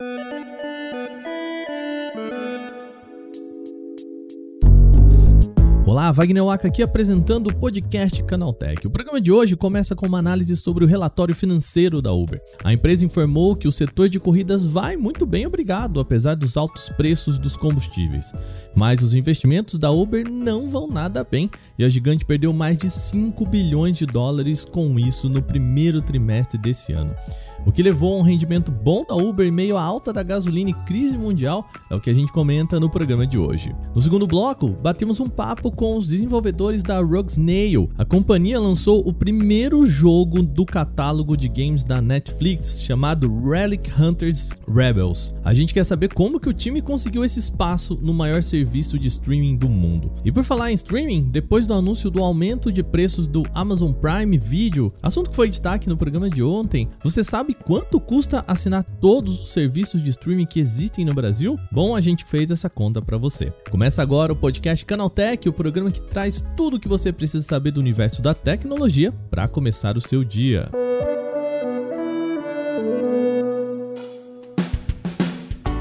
Thank you. Olá, Wagner Waka aqui apresentando o podcast Canaltech. O programa de hoje começa com uma análise sobre o relatório financeiro da Uber. A empresa informou que o setor de corridas vai muito bem, obrigado, apesar dos altos preços dos combustíveis. Mas os investimentos da Uber não vão nada bem e a gigante perdeu mais de 5 bilhões de dólares com isso no primeiro trimestre desse ano. O que levou a um rendimento bom da Uber em meio à alta da gasolina e crise mundial é o que a gente comenta no programa de hoje. No segundo bloco, batemos um papo com os desenvolvedores da Snail. A companhia lançou o primeiro jogo do catálogo de games da Netflix, chamado Relic Hunters Rebels. A gente quer saber como que o time conseguiu esse espaço no maior serviço de streaming do mundo. E por falar em streaming, depois do anúncio do aumento de preços do Amazon Prime Video, assunto que foi destaque no programa de ontem, você sabe sabe quanto custa assinar todos os serviços de streaming que existem no Brasil? Bom, a gente fez essa conta para você. Começa agora o podcast Canaltech, o programa que traz tudo o que você precisa saber do universo da tecnologia para começar o seu dia.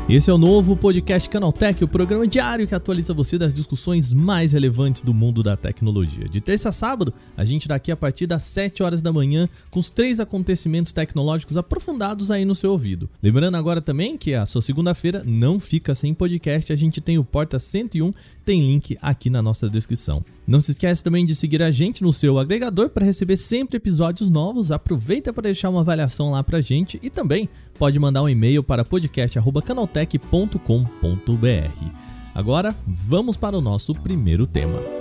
Esse é o novo podcast Canaltech, o programa diário que atualiza você das discussões mais relevantes do mundo da tecnologia. De terça a sábado, a gente dá aqui a partir das 7 horas da manhã com os três acontecimentos tecnológicos aprofundados aí no seu ouvido. Lembrando agora também que a sua segunda-feira não fica sem podcast, a gente tem o Porta 101, tem link aqui na nossa descrição. Não se esqueça também de seguir a gente no seu agregador para receber sempre episódios novos. Aproveita para deixar uma avaliação lá pra gente e também pode mandar um e-mail para podcast@canaltech.com.br. Agora, vamos para o nosso primeiro tema.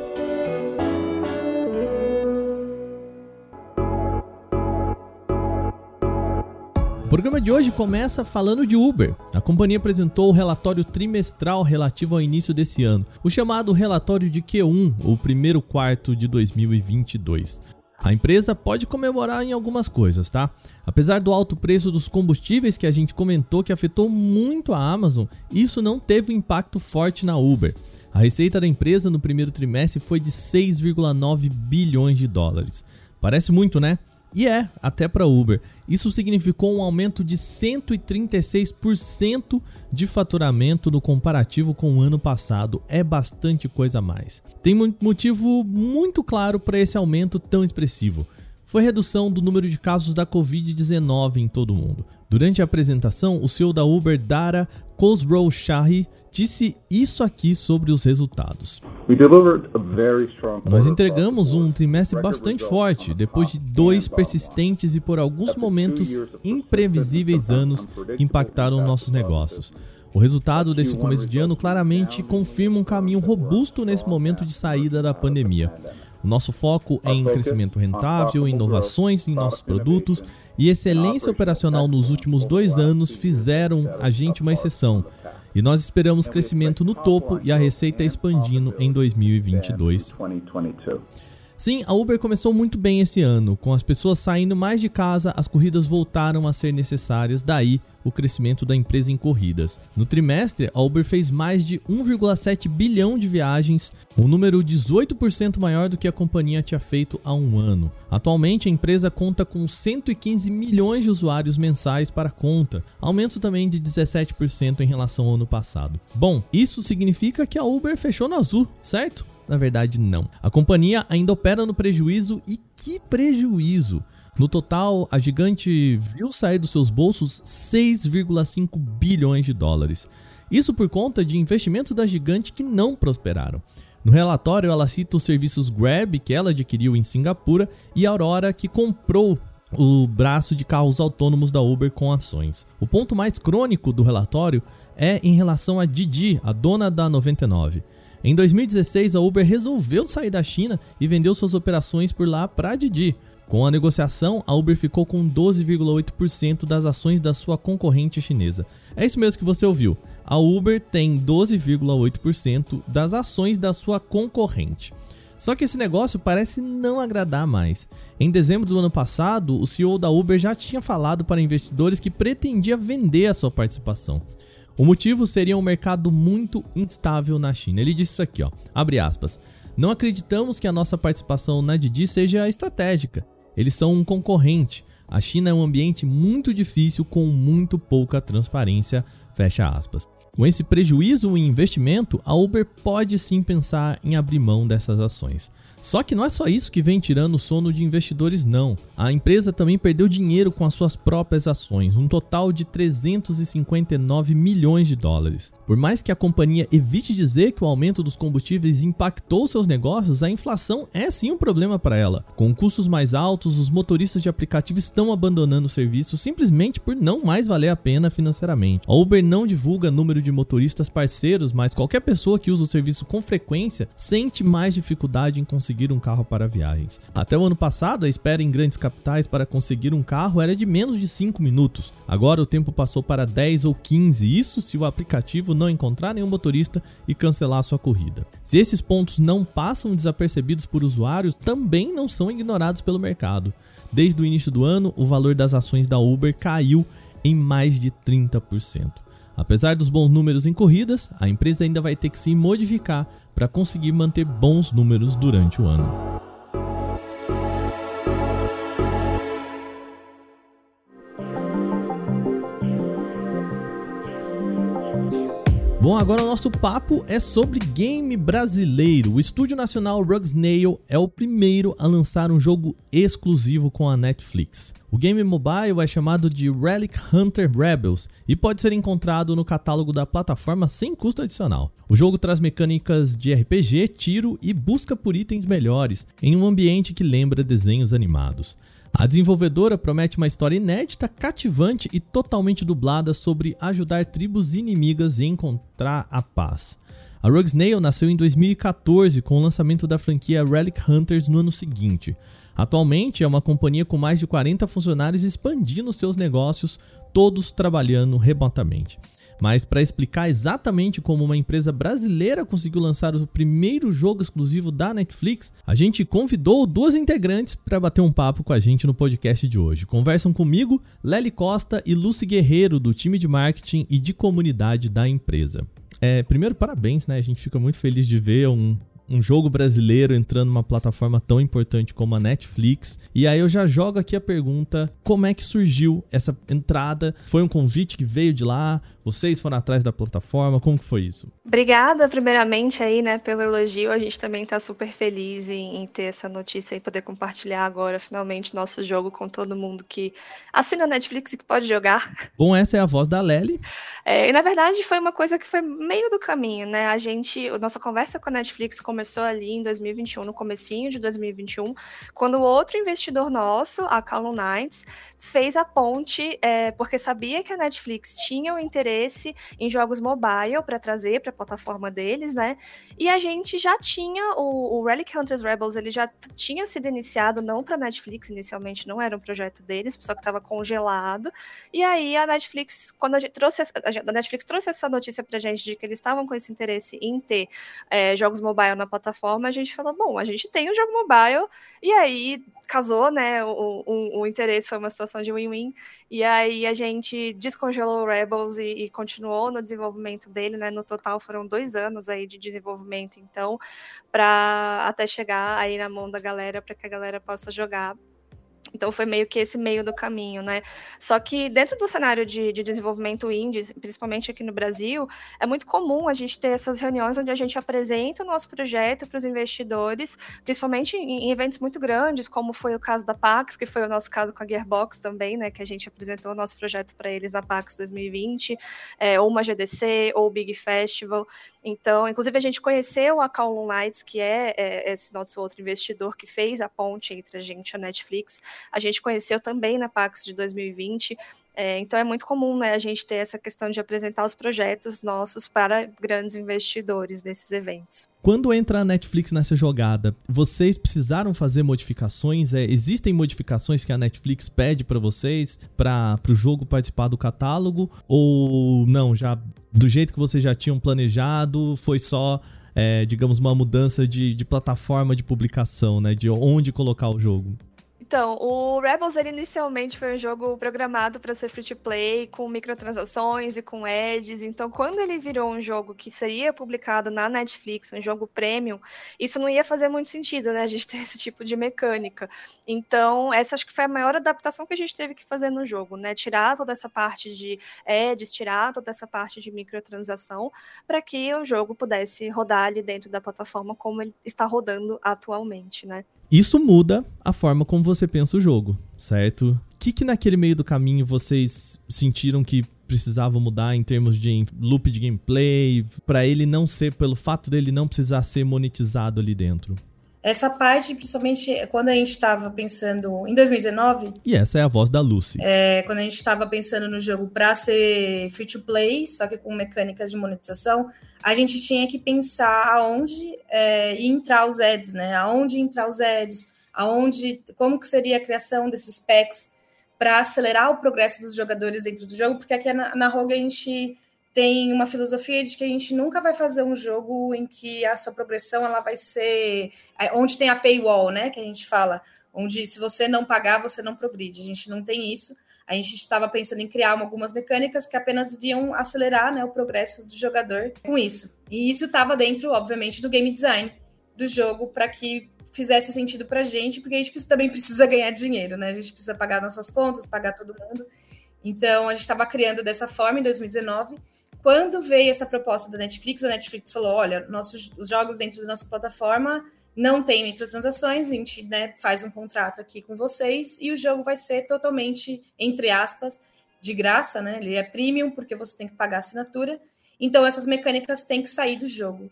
O programa de hoje começa falando de Uber. A companhia apresentou o relatório trimestral relativo ao início desse ano, o chamado relatório de Q1, o primeiro quarto de 2022. A empresa pode comemorar em algumas coisas, tá? Apesar do alto preço dos combustíveis que a gente comentou que afetou muito a Amazon, isso não teve um impacto forte na Uber. A receita da empresa no primeiro trimestre foi de 6,9 bilhões de dólares. Parece muito, né? E é, até para Uber. Isso significou um aumento de 136% de faturamento no comparativo com o ano passado. É bastante coisa a mais. Tem um motivo muito claro para esse aumento tão expressivo. Foi redução do número de casos da Covid-19 em todo o mundo. Durante a apresentação, o CEO da Uber, Dara Khosrowshahi, disse isso aqui sobre os resultados. Nós entregamos um trimestre bastante forte, depois de dois persistentes e por alguns momentos imprevisíveis anos que impactaram nossos negócios. O resultado desse começo de ano claramente confirma um caminho robusto nesse momento de saída da pandemia. O nosso foco é em crescimento rentável, inovações em nossos produtos e excelência operacional nos últimos dois anos fizeram a gente uma exceção. E nós esperamos crescimento no topo e a receita expandindo em 2022. Sim, a Uber começou muito bem esse ano. Com as pessoas saindo mais de casa, as corridas voltaram a ser necessárias, daí o crescimento da empresa em corridas. No trimestre, a Uber fez mais de 1,7 bilhão de viagens, um número 18% maior do que a companhia tinha feito há um ano. Atualmente, a empresa conta com 115 milhões de usuários mensais para conta, aumento também de 17% em relação ao ano passado. Bom, isso significa que a Uber fechou no azul, certo? Na verdade, não. A companhia ainda opera no prejuízo e que prejuízo! No total, a gigante viu sair dos seus bolsos 6,5 bilhões de dólares. Isso por conta de investimentos da gigante que não prosperaram. No relatório, ela cita os serviços Grab, que ela adquiriu em Singapura, e Aurora, que comprou o braço de carros autônomos da Uber com ações. O ponto mais crônico do relatório é em relação a Didi, a dona da 99. Em 2016, a Uber resolveu sair da China e vendeu suas operações por lá para Didi. Com a negociação, a Uber ficou com 12,8% das ações da sua concorrente chinesa. É isso mesmo que você ouviu. A Uber tem 12,8% das ações da sua concorrente. Só que esse negócio parece não agradar mais. Em dezembro do ano passado, o CEO da Uber já tinha falado para investidores que pretendia vender a sua participação. O motivo seria um mercado muito instável na China. Ele disse isso aqui, ó, abre aspas. Não acreditamos que a nossa participação na Didi seja estratégica. Eles são um concorrente. A China é um ambiente muito difícil com muito pouca transparência, fecha aspas. Com esse prejuízo em investimento, a Uber pode sim pensar em abrir mão dessas ações. Só que não é só isso que vem tirando o sono de investidores, não. A empresa também perdeu dinheiro com as suas próprias ações, um total de 359 milhões de dólares. Por mais que a companhia evite dizer que o aumento dos combustíveis impactou seus negócios, a inflação é sim um problema para ela. Com custos mais altos, os motoristas de aplicativo estão abandonando o serviço simplesmente por não mais valer a pena financeiramente. A Uber não divulga número de motoristas parceiros, mas qualquer pessoa que usa o serviço com frequência sente mais dificuldade em conseguir um carro para viagens. Até o ano passado, a espera em grandes capitais para conseguir um carro era de menos de 5 minutos. Agora o tempo passou para 10 ou 15, isso se o aplicativo não encontrar nenhum motorista e cancelar sua corrida. Se esses pontos não passam desapercebidos por usuários, também não são ignorados pelo mercado. Desde o início do ano, o valor das ações da Uber caiu em mais de 30%. Apesar dos bons números em corridas, a empresa ainda vai ter que se modificar para conseguir manter bons números durante o ano. Bom, agora o nosso papo é sobre game brasileiro. O estúdio nacional Rugsnail é o primeiro a lançar um jogo exclusivo com a Netflix. O game mobile é chamado de Relic Hunter Rebels e pode ser encontrado no catálogo da plataforma sem custo adicional. O jogo traz mecânicas de RPG, tiro e busca por itens melhores em um ambiente que lembra desenhos animados. A desenvolvedora promete uma história inédita, cativante e totalmente dublada sobre ajudar tribos inimigas e encontrar a paz. A Rogue Snail nasceu em 2014 com o lançamento da franquia Relic Hunters no ano seguinte. Atualmente é uma companhia com mais de 40 funcionários expandindo seus negócios, todos trabalhando remotamente. Mas para explicar exatamente como uma empresa brasileira conseguiu lançar o primeiro jogo exclusivo da Netflix, a gente convidou duas integrantes para bater um papo com a gente no podcast de hoje. Conversam comigo Lely Costa e Lucy Guerreiro, do time de marketing e de comunidade da empresa. É, primeiro, parabéns, né? A gente fica muito feliz de ver um, um jogo brasileiro entrando numa plataforma tão importante como a Netflix. E aí eu já jogo aqui a pergunta: como é que surgiu essa entrada? Foi um convite que veio de lá? Vocês foram atrás da plataforma? Como que foi isso? Obrigada, primeiramente, aí, né, pelo elogio. A gente também está super feliz em, em, ter essa notícia e poder compartilhar agora, finalmente, nosso jogo com todo mundo que assina a Netflix e que pode jogar. Bom, essa é a voz da Lely. É, e na verdade foi uma coisa que foi meio do caminho, né? A gente, a nossa conversa com a Netflix começou ali em 2021, no comecinho de 2021, quando outro investidor nosso, a Calum Knights, fez a ponte, é, porque sabia que a Netflix tinha o interesse em jogos mobile para trazer para a plataforma deles, né? E a gente já tinha o, o Relic Hunters Rebels, ele já tinha sido iniciado não para Netflix inicialmente, não era um projeto deles, só que estava congelado. E aí a Netflix, quando a gente trouxe a Netflix trouxe essa notícia para a gente de que eles estavam com esse interesse em ter é, jogos mobile na plataforma, a gente falou, bom, a gente tem um jogo mobile e aí casou, né? O, o, o interesse foi uma situação de win-win. E aí a gente descongelou o Rebels e, e, continuou no desenvolvimento dele, né? No total foram dois anos aí de desenvolvimento, então, para até chegar aí na mão da galera, para que a galera possa jogar então foi meio que esse meio do caminho, né? Só que dentro do cenário de, de, desenvolvimento indie, principalmente aqui no Brasil, é muito comum a gente ter essas reuniões onde a gente apresenta o nosso projeto para os investidores, principalmente em, em, eventos muito grandes, como foi o caso da Pax, que foi o nosso caso com a Gearbox também, né? Que a gente apresentou o nosso projeto para eles na Pax 2020, é, ou uma GDC, ou o Big Festival. Então, inclusive, a gente conheceu a Call Lights, que é, é esse nosso outro investidor que fez a ponte entre a gente e a Netflix a gente conheceu também na Pax de 2020. É, então é muito comum né, a gente ter essa questão de apresentar os projetos nossos para grandes investidores nesses eventos. Quando entra a Netflix nessa jogada, vocês precisaram fazer modificações? É, existem modificações que a Netflix pede para vocês para o jogo participar do catálogo? Ou não, já do jeito que vocês já tinham planejado, foi só é, digamos, uma mudança de, de, plataforma de publicação, né? De onde colocar o jogo. Então, o Rebels ele inicialmente foi um jogo programado para ser free to play, com microtransações e com ads. Então, quando ele virou um jogo que seria publicado na Netflix, um jogo premium, isso não ia fazer muito sentido, né? A gente ter esse tipo de mecânica. Então, essa acho que foi a maior adaptação que a gente teve que fazer no jogo, né? Tirar toda essa parte de ads, tirar toda essa parte de microtransação, para que o jogo pudesse rodar ali dentro da plataforma como ele está rodando atualmente, né? Isso muda a forma como você pensa o jogo, certo? O que, que naquele meio do caminho vocês sentiram que precisava mudar em termos de loop de gameplay, para ele não ser, pelo fato dele não precisar ser monetizado ali dentro? Essa parte, principalmente quando a gente estava pensando em 2019. E essa é a voz da Lucy. É, quando a gente estava pensando no jogo para ser free to play, só que com mecânicas de monetização, a gente tinha que pensar aonde é, entrar os ads, né? Aonde entrar os ads, aonde, como que seria a criação desses packs para acelerar o progresso dos jogadores dentro do jogo, porque aqui na, na Rogue a gente tem uma filosofia de que a gente nunca vai fazer um jogo em que a sua progressão ela vai ser é, onde tem a paywall, né? Que a gente fala, onde se você não pagar, você não progride. A gente não tem isso. A gente estava pensando em criar algumas mecânicas que apenas iriam acelerar né, o progresso do jogador com isso. E isso estava dentro, obviamente, do game design do jogo para que fizesse sentido para a gente, porque a gente também precisa ganhar dinheiro, né? A gente precisa pagar nossas contas, pagar todo mundo. Então, a gente estava criando dessa forma em 2019 quando veio essa proposta da Netflix, a Netflix falou: olha, nossos os jogos dentro da nossa plataforma não tem microtransações, a gente né, faz um contrato aqui com vocês e o jogo vai ser totalmente, entre aspas, de graça, né? Ele é premium porque você tem que pagar assinatura. Então essas mecânicas têm que sair do jogo.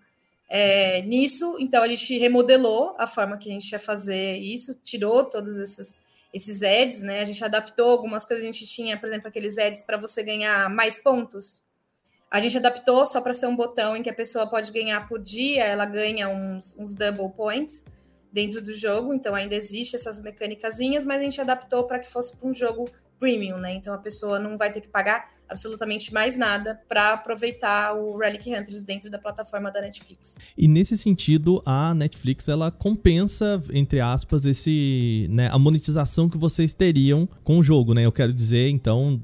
É, nisso, então a gente remodelou a forma que a gente ia fazer isso, tirou todos esses, esses ads, né? A gente adaptou algumas coisas, a gente tinha, por exemplo, aqueles ads para você ganhar mais pontos. A gente adaptou só para ser um botão em que a pessoa pode ganhar por dia, ela ganha uns, uns double points dentro do jogo, então ainda existe essas mecânicas, mas a gente adaptou para que fosse para um jogo premium, né? Então a pessoa não vai ter que pagar absolutamente mais nada para aproveitar o Relic Hunters dentro da plataforma da Netflix. E nesse sentido, a Netflix ela compensa, entre aspas, esse, né, a monetização que vocês teriam com o jogo, né? Eu quero dizer, então,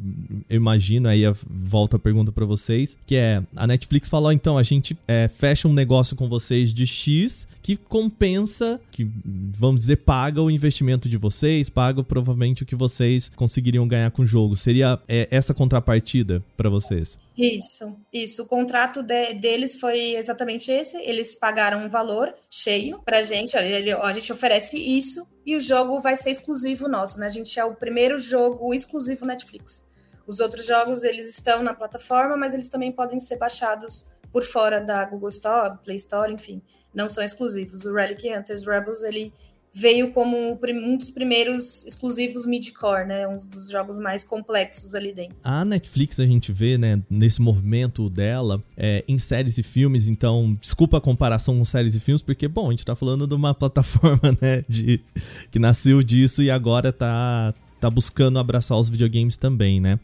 eu imagino aí volta a pergunta para vocês, que é a Netflix falou, então a gente é, fecha um negócio com vocês de X que compensa, que vamos dizer paga o investimento de vocês, paga provavelmente o que vocês conseguiriam ganhar com o jogo. Seria é, essa contrapartida garantida para vocês. Isso, isso. O contrato de, deles foi exatamente esse. Eles pagaram um valor cheio pra gente. Olha, a gente oferece isso e o jogo vai ser exclusivo nosso, né? A gente é o primeiro jogo exclusivo Netflix. Os outros jogos, eles estão na plataforma, mas eles também podem ser baixados por fora da Google Store, Play Store, enfim. Não são exclusivos. O Relic Hunters Rebels, ele veio como um dos primeiros exclusivos mid-core, né? Um dos jogos mais complexos ali dentro. A Netflix a gente vê, né, nesse movimento dela é, em séries e filmes, então desculpa a comparação com séries e filmes, porque, bom, a gente tá falando de uma plataforma, né, de, que nasceu disso e agora tá, tá buscando abraçar os videogames também, né?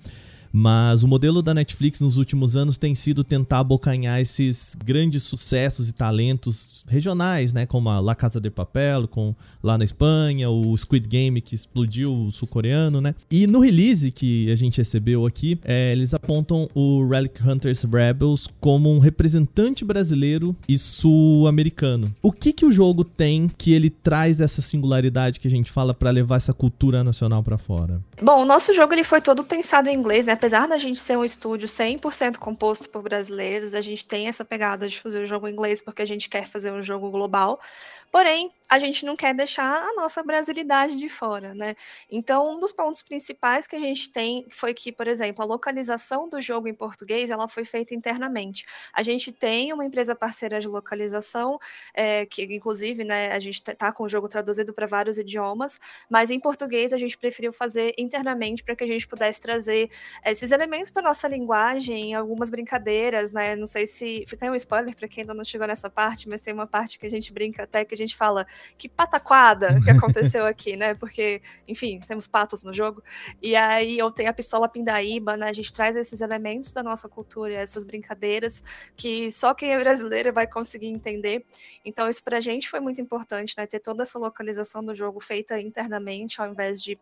Mas o modelo da Netflix nos últimos anos tem sido tentar abocanhar esses grandes sucessos e talentos regionais, né? Como a La Casa de Papel, com, lá na Espanha, o Squid Game que explodiu o sul-coreano, né? E no release que a gente recebeu aqui, é, eles apontam o Relic Hunters Rebels como um representante brasileiro e sul-americano. O que que o jogo tem que ele traz essa singularidade que a gente fala para levar essa cultura nacional para fora? Bom, o nosso jogo ele foi todo pensado em inglês, né? Apesar da gente ser um estúdio 100% composto por brasileiros, a gente tem essa pegada de fazer o jogo em inglês porque a gente quer fazer um jogo global. Porém, a gente não quer deixar a nossa brasilidade de fora, né? Então, um dos pontos principais que a gente tem foi que, por exemplo, a localização do jogo em português ela foi feita internamente. A gente tem uma empresa parceira de localização, é, que inclusive, né, a gente está com o jogo traduzido para vários idiomas, mas em português a gente preferiu fazer internamente para que a gente pudesse trazer esses elementos da nossa linguagem, algumas brincadeiras, né? Não sei se fica aí um spoiler para quem ainda não chegou nessa parte, mas tem uma parte que a gente brinca até que gente fala que pataquada que aconteceu aqui, né? Porque, enfim, temos patos no jogo. E aí eu tenho a pistola pindaíba, né? A gente traz esses elementos da nossa cultura, essas brincadeiras que só quem é brasileiro vai conseguir entender. Então isso pra gente foi muito importante, né? Ter toda essa localização do jogo feita internamente, ao invés de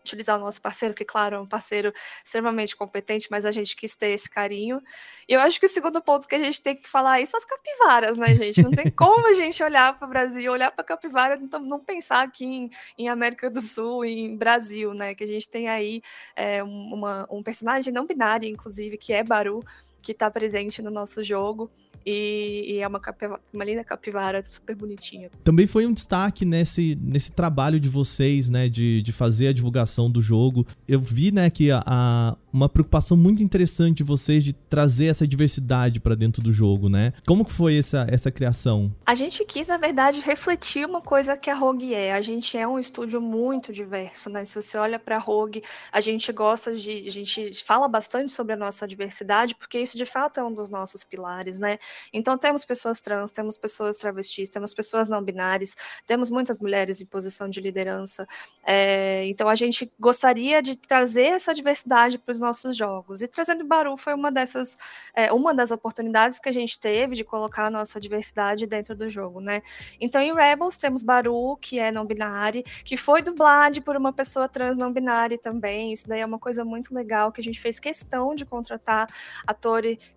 utilizar o nosso parceiro, que, claro, é um parceiro extremamente competente, mas a gente quis ter esse carinho. E eu acho que o segundo ponto que a gente tem que falar aí são as capivaras, né, gente? Não tem como a gente olhar para o Brasil, olhar para a capivara e não, pensar aqui em, em, América do Sul, em Brasil, né? Que a gente tem aí é, uma, um personagem não binário, inclusive, que é Baru, que está presente no nosso jogo. E, e, é uma, capivara, uma linda capivara super bonitinha. Também foi um destaque nesse, nesse trabalho de vocês, né, de, de fazer a divulgação do jogo. Eu vi, né, que a, a uma preocupação muito interessante de vocês de trazer essa diversidade para dentro do jogo, né? Como que foi essa, essa criação? A gente quis, na verdade, refletir uma coisa que a Rogue é. A gente é um estúdio muito diverso, né? Se você olha para a Rogue, a gente gosta de, a gente fala bastante sobre a nossa diversidade, porque isso de fato é um dos nossos pilares, né? Então temos pessoas trans, temos pessoas travestis, temos pessoas não binárias, temos muitas mulheres em posição de liderança. É, então a gente gostaria de trazer essa diversidade para os nossos jogos. E trazendo Baru foi uma dessas, é, uma das oportunidades que a gente teve de colocar a nossa diversidade dentro do jogo, né? Então em Rebels temos Baru, que é não binário, que foi dublado por uma pessoa trans não binária também. Isso daí é uma coisa muito legal que a gente fez questão de contratar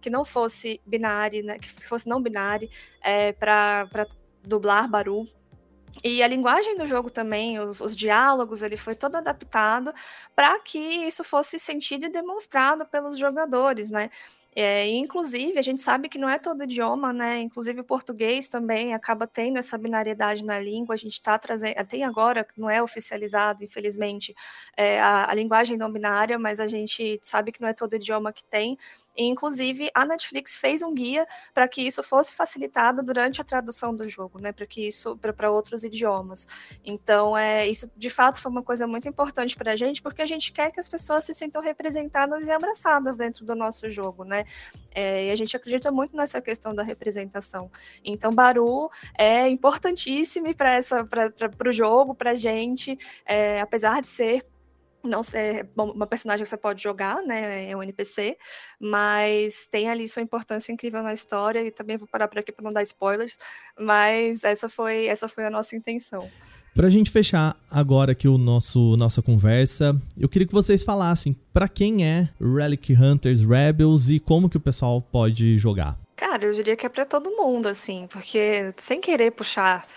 que não fosse binário, né? Que fosse não binário, é, para dublar Baru. E a linguagem do jogo também, os, os diálogos, ele foi todo adaptado para que isso fosse sentido e demonstrado pelos jogadores, né? É, inclusive, a gente sabe que não é todo idioma, né? Inclusive o português também acaba tendo essa binariedade na língua. A gente está trazendo, tem agora, não é oficializado, infelizmente, é, a, a linguagem não binária, mas a gente sabe que não é todo idioma que tem. E, inclusive, a Netflix fez um guia para que isso fosse facilitado durante a tradução do jogo, né? Para que isso para outros idiomas. Então, é, isso de fato foi uma coisa muito importante para a gente, porque a gente quer que as pessoas se sintam representadas e abraçadas dentro do nosso jogo, né? É, e a gente acredita muito nessa questão da representação. Então, Baru é importantíssimo para o jogo, para a gente, é, apesar de ser não ser uma personagem que você pode jogar, né? É um NPC, mas tem ali sua importância incrível na história e também vou parar por aqui para não dar spoilers, mas essa foi essa foi a nossa intenção. Pra gente fechar agora aqui o nosso nossa conversa, eu queria que vocês falassem para quem é Relic Hunters Rebels e como que o pessoal pode jogar. Cara, eu diria que é para todo mundo assim, porque sem querer puxar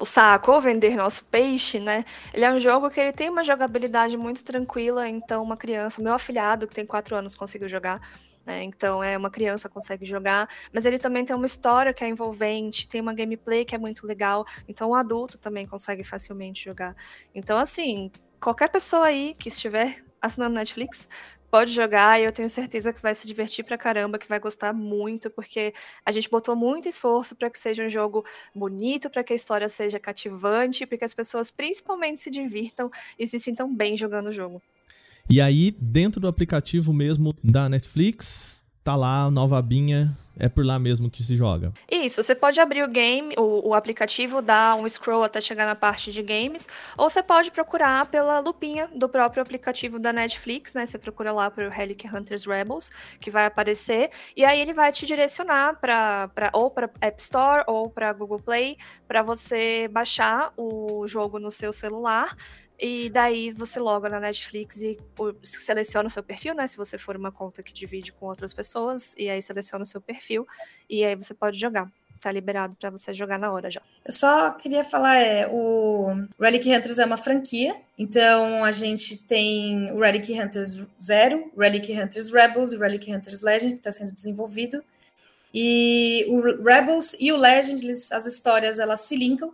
o saco ou vender nosso peixe, né? Ele é um jogo que ele tem uma jogabilidade muito tranquila, então uma criança, meu afilhado que tem quatro anos conseguiu jogar, né? Então é uma criança consegue jogar, mas ele também tem uma história que é envolvente, tem uma gameplay que é muito legal, então um adulto também consegue facilmente jogar. Então assim, qualquer pessoa aí que estiver assinando Netflix pode jogar e eu tenho certeza que vai se divertir pra caramba, que vai gostar muito, porque a gente botou muito esforço para que seja um jogo bonito, para que a história seja cativante, para que as pessoas principalmente se divirtam e se sintam bem jogando o jogo. E aí, dentro do aplicativo mesmo da Netflix, tá lá nova abinha é por lá mesmo que se joga. Isso, você pode abrir o game, o, o, aplicativo, dar um scroll até chegar na parte de games, ou você pode procurar pela lupinha do próprio aplicativo da Netflix, né? Você procura lá o Relic Hunters Rebels, que vai aparecer, e aí ele vai te direcionar para ou para App Store ou para Google Play, para você baixar o jogo no seu celular. E daí você loga na Netflix e seleciona o seu perfil, né? Se você for uma conta que divide com outras pessoas, e aí seleciona o seu perfil, e aí você pode jogar. Tá liberado para você jogar na hora já. Eu só queria falar, é, o Relic Hunters é uma franquia, então a gente tem o Relic Hunters Zero, Relic Hunters Rebels e Relic Hunters Legend, que está sendo desenvolvido. E o Rebels e o Legend, eles, as histórias, elas se linkam,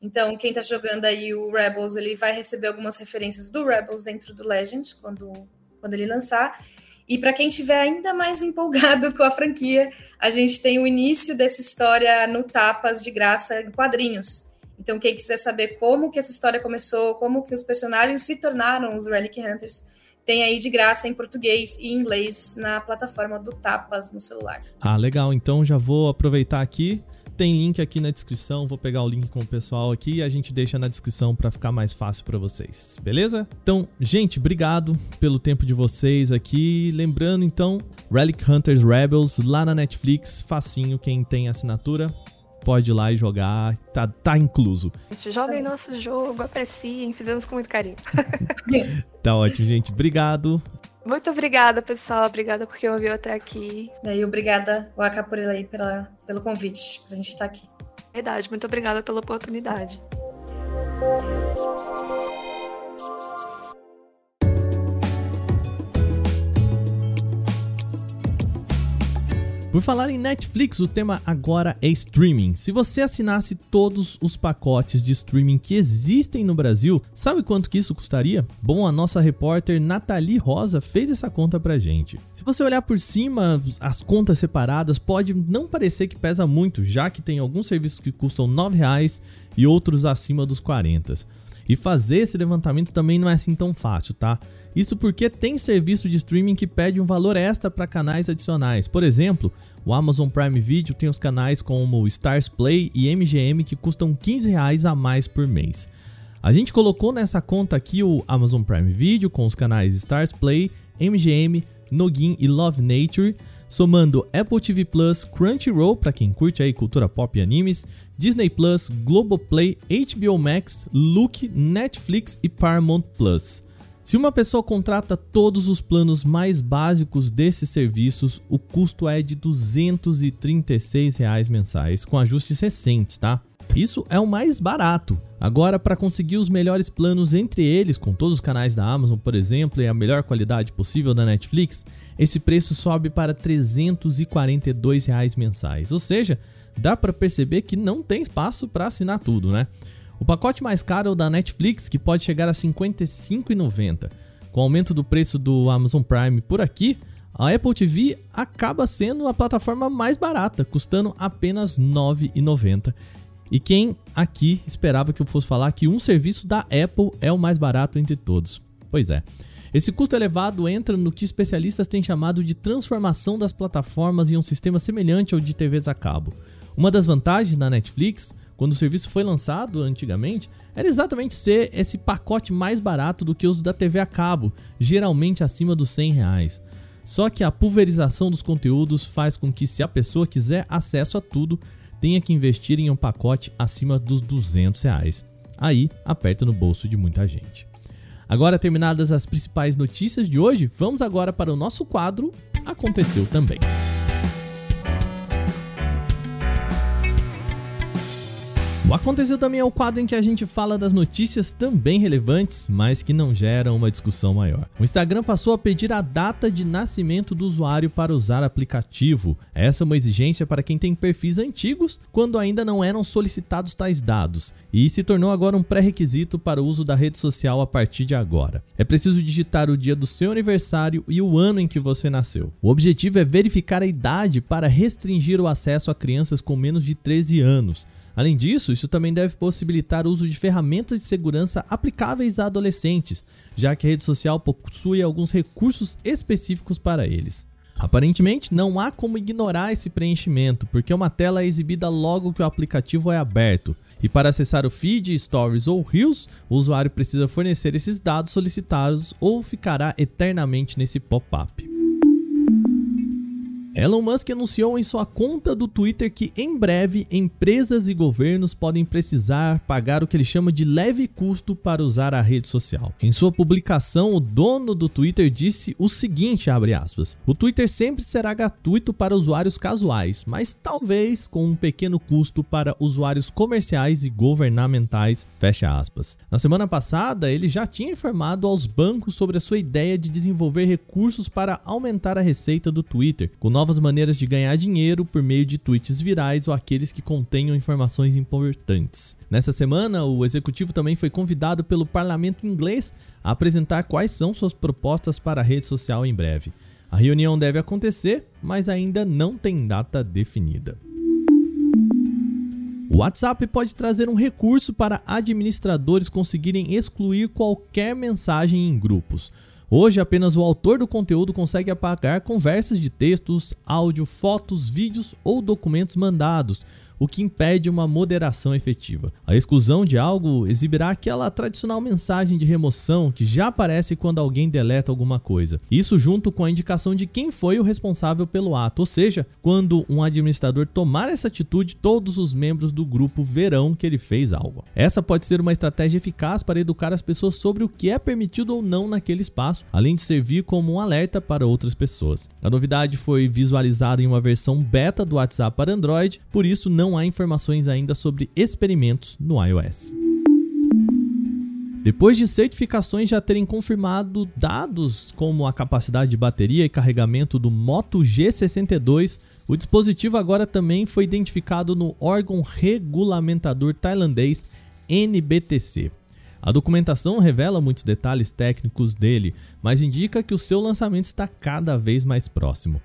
então, quem está jogando aí o Rebels, ele vai receber algumas referências do Rebels dentro do Legends quando, quando ele lançar. E para quem estiver ainda mais empolgado com a franquia, a gente tem o início dessa história no Tapas de graça em quadrinhos. Então, quem quiser saber como que essa história começou, como que os personagens se tornaram os Relic Hunters, tem aí de graça em português e inglês na plataforma do Tapas no celular. Ah, legal. Então já vou aproveitar aqui tem link aqui na descrição, vou pegar o link com o pessoal aqui e a gente deixa na descrição para ficar mais fácil para vocês, beleza? Então, gente, obrigado pelo tempo de vocês aqui. Lembrando então, Relic Hunters Rebels lá na Netflix, facinho, quem tem assinatura pode ir lá e jogar, tá, tá incluso. Joguem nosso jogo, apreciem, fizemos com muito carinho. tá ótimo, gente. Obrigado. Muito obrigada, pessoal. Obrigada por quem ouviu até aqui. E obrigada, Waka, por aí, pela, pelo convite, pra gente estar aqui. Verdade, muito obrigada pela oportunidade. Por falar em Netflix, o tema agora é streaming. Se você assinasse todos os pacotes de streaming que existem no Brasil, sabe quanto que isso custaria? Bom, a nossa repórter Nathalie Rosa fez essa conta pra gente. Se você olhar por cima, as contas separadas pode não parecer que pesa muito, já que tem alguns serviços que custam R$ 9,00 e outros acima dos 40. E fazer esse levantamento também não é assim tão fácil, tá? Isso porque tem serviço de streaming que pede um valor extra para canais adicionais. Por exemplo, o Amazon Prime Video tem os canais como Stars Play e MGM que custam 15 reais a mais por mês. A gente colocou nessa conta aqui o Amazon Prime Video com os canais Stars Play, MGM, Nogin e Love Nature, somando Apple TV Plus, Crunchyroll para quem curte aí cultura pop e animes, Disney Plus, Globoplay, HBO Max, Look, Netflix e Paramount Plus. Se uma pessoa contrata todos os planos mais básicos desses serviços, o custo é de 236 reais mensais, com ajustes recentes, tá? Isso é o mais barato. Agora, para conseguir os melhores planos entre eles, com todos os canais da Amazon, por exemplo, e a melhor qualidade possível da Netflix, esse preço sobe para 342 reais mensais. Ou seja, dá para perceber que não tem espaço para assinar tudo, né? O pacote mais caro é o da Netflix, que pode chegar a R$ 55,90. Com o aumento do preço do Amazon Prime por aqui, a Apple TV acaba sendo a plataforma mais barata, custando apenas R$ 9,90. E quem aqui esperava que eu fosse falar que um serviço da Apple é o mais barato entre todos? Pois é. Esse custo elevado entra no que especialistas têm chamado de transformação das plataformas em um sistema semelhante ao de TVs a cabo. Uma das vantagens da Netflix quando o serviço foi lançado antigamente, era exatamente ser esse pacote mais barato do que os da TV a cabo, geralmente acima dos 100 reais. Só que a pulverização dos conteúdos faz com que, se a pessoa quiser acesso a tudo, tenha que investir em um pacote acima dos 200 reais. Aí aperta no bolso de muita gente. Agora terminadas as principais notícias de hoje, vamos agora para o nosso quadro Aconteceu também. O Aconteceu também é o quadro em que a gente fala das notícias também relevantes, mas que não geram uma discussão maior. O Instagram passou a pedir a data de nascimento do usuário para usar aplicativo. Essa é uma exigência para quem tem perfis antigos, quando ainda não eram solicitados tais dados, e se tornou agora um pré-requisito para o uso da rede social a partir de agora. É preciso digitar o dia do seu aniversário e o ano em que você nasceu. O objetivo é verificar a idade para restringir o acesso a crianças com menos de 13 anos. Além disso, isso também deve possibilitar o uso de ferramentas de segurança aplicáveis a adolescentes, já que a rede social possui alguns recursos específicos para eles. Aparentemente, não há como ignorar esse preenchimento, porque uma tela é exibida logo que o aplicativo é aberto. E para acessar o feed, stories ou reels, o usuário precisa fornecer esses dados solicitados ou ficará eternamente nesse pop-up. Elon Musk anunciou em sua conta do Twitter que em breve empresas e governos podem precisar pagar o que ele chama de leve custo para usar a rede social. Em sua publicação, o dono do Twitter disse o seguinte, aspas, o Twitter sempre será gratuito para usuários casuais, mas talvez com um pequeno custo para usuários comerciais e governamentais. Na semana passada, ele já tinha informado aos bancos sobre a sua ideia de desenvolver recursos para aumentar a receita do Twitter, com novas novas maneiras de ganhar dinheiro por meio de tweets virais ou aqueles que contenham informações importantes. Nessa semana, o executivo também foi convidado pelo parlamento inglês a apresentar quais são suas propostas para a rede social em breve. A reunião deve acontecer, mas ainda não tem data definida. O WhatsApp pode trazer um recurso para administradores conseguirem excluir qualquer mensagem em grupos. Hoje, apenas o autor do conteúdo consegue apagar conversas de textos, áudio, fotos, vídeos ou documentos mandados, o que impede uma moderação efetiva. A exclusão de algo exibirá aquela tradicional mensagem de remoção que já aparece quando alguém deleta alguma coisa. Isso junto com a indicação de quem foi o responsável pelo ato, ou seja, quando um administrador tomar essa atitude, todos os membros do grupo verão que ele fez algo. Essa pode ser uma estratégia eficaz para educar as pessoas sobre o que é permitido ou não naquele espaço, além de servir como um alerta para outras pessoas. A novidade foi visualizada em uma versão beta do WhatsApp para Android, por isso não não há informações ainda sobre experimentos no iOS. Depois de certificações já terem confirmado dados como a capacidade de bateria e carregamento do Moto G62, o dispositivo agora também foi identificado no órgão regulamentador tailandês NBTC. A documentação revela muitos detalhes técnicos dele, mas indica que o seu lançamento está cada vez mais próximo.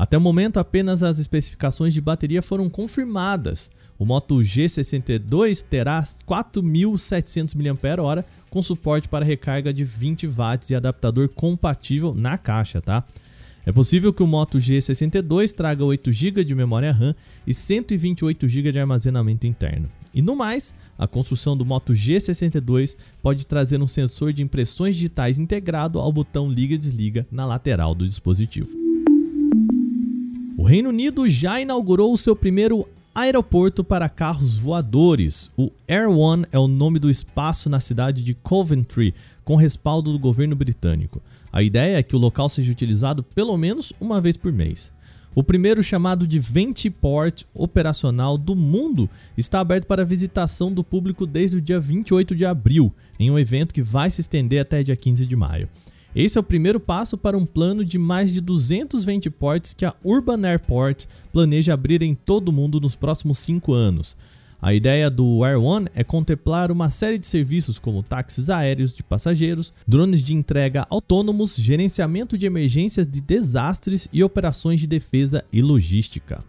Até o momento, apenas as especificações de bateria foram confirmadas. O Moto G62 terá 4.700 mAh com suporte para recarga de 20 watts e adaptador compatível na caixa, tá? É possível que o Moto G62 traga 8 GB de memória RAM e 128 GB de armazenamento interno. E no mais, a construção do Moto G62 pode trazer um sensor de impressões digitais integrado ao botão liga desliga na lateral do dispositivo. O Reino Unido já inaugurou o seu primeiro aeroporto para carros voadores. O Air One é o nome do espaço na cidade de Coventry, com respaldo do governo britânico. A ideia é que o local seja utilizado pelo menos uma vez por mês. O primeiro chamado de Ventiport operacional do mundo está aberto para visitação do público desde o dia 28 de abril, em um evento que vai se estender até dia 15 de maio. Esse é o primeiro passo para um plano de mais de 220 ports que a Urban Airport planeja abrir em todo o mundo nos próximos cinco anos. A ideia do Air One é contemplar uma série de serviços como táxis aéreos de passageiros, drones de entrega autônomos, gerenciamento de emergências de desastres e operações de defesa e logística.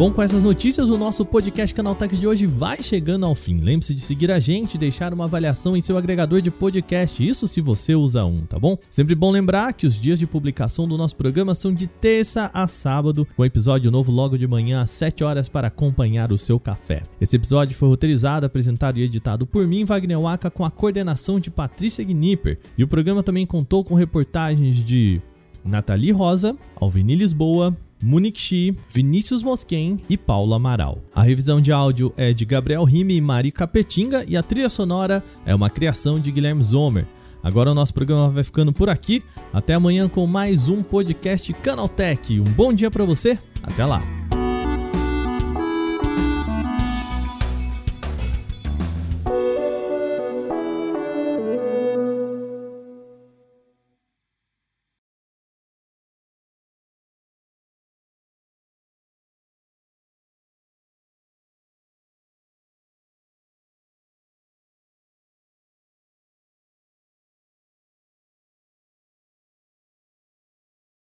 Bom, com essas notícias, o nosso podcast Canaltech de hoje vai chegando ao fim. Lembre-se de seguir a gente deixar uma avaliação em seu agregador de podcast, isso se você usa um, tá bom? Sempre bom lembrar que os dias de publicação do nosso programa são de terça a sábado, com episódio novo logo de manhã às 7 horas para acompanhar o seu café. Esse episódio foi roteirizado, apresentado e editado por mim, Wagner Waka, com a coordenação de Patrícia Gnipper. E o programa também contou com reportagens de Nathalie Rosa, Alvini Lisboa, Munique Shi, Vinícius Mosquen e Paula Amaral. A revisão de áudio é de Gabriel Rime e Mari Capetinga e a trilha sonora é uma criação de Guilherme Zomer. Agora o nosso programa vai ficando por aqui. Até amanhã com mais um podcast Canaltech. Um bom dia para você. Até lá.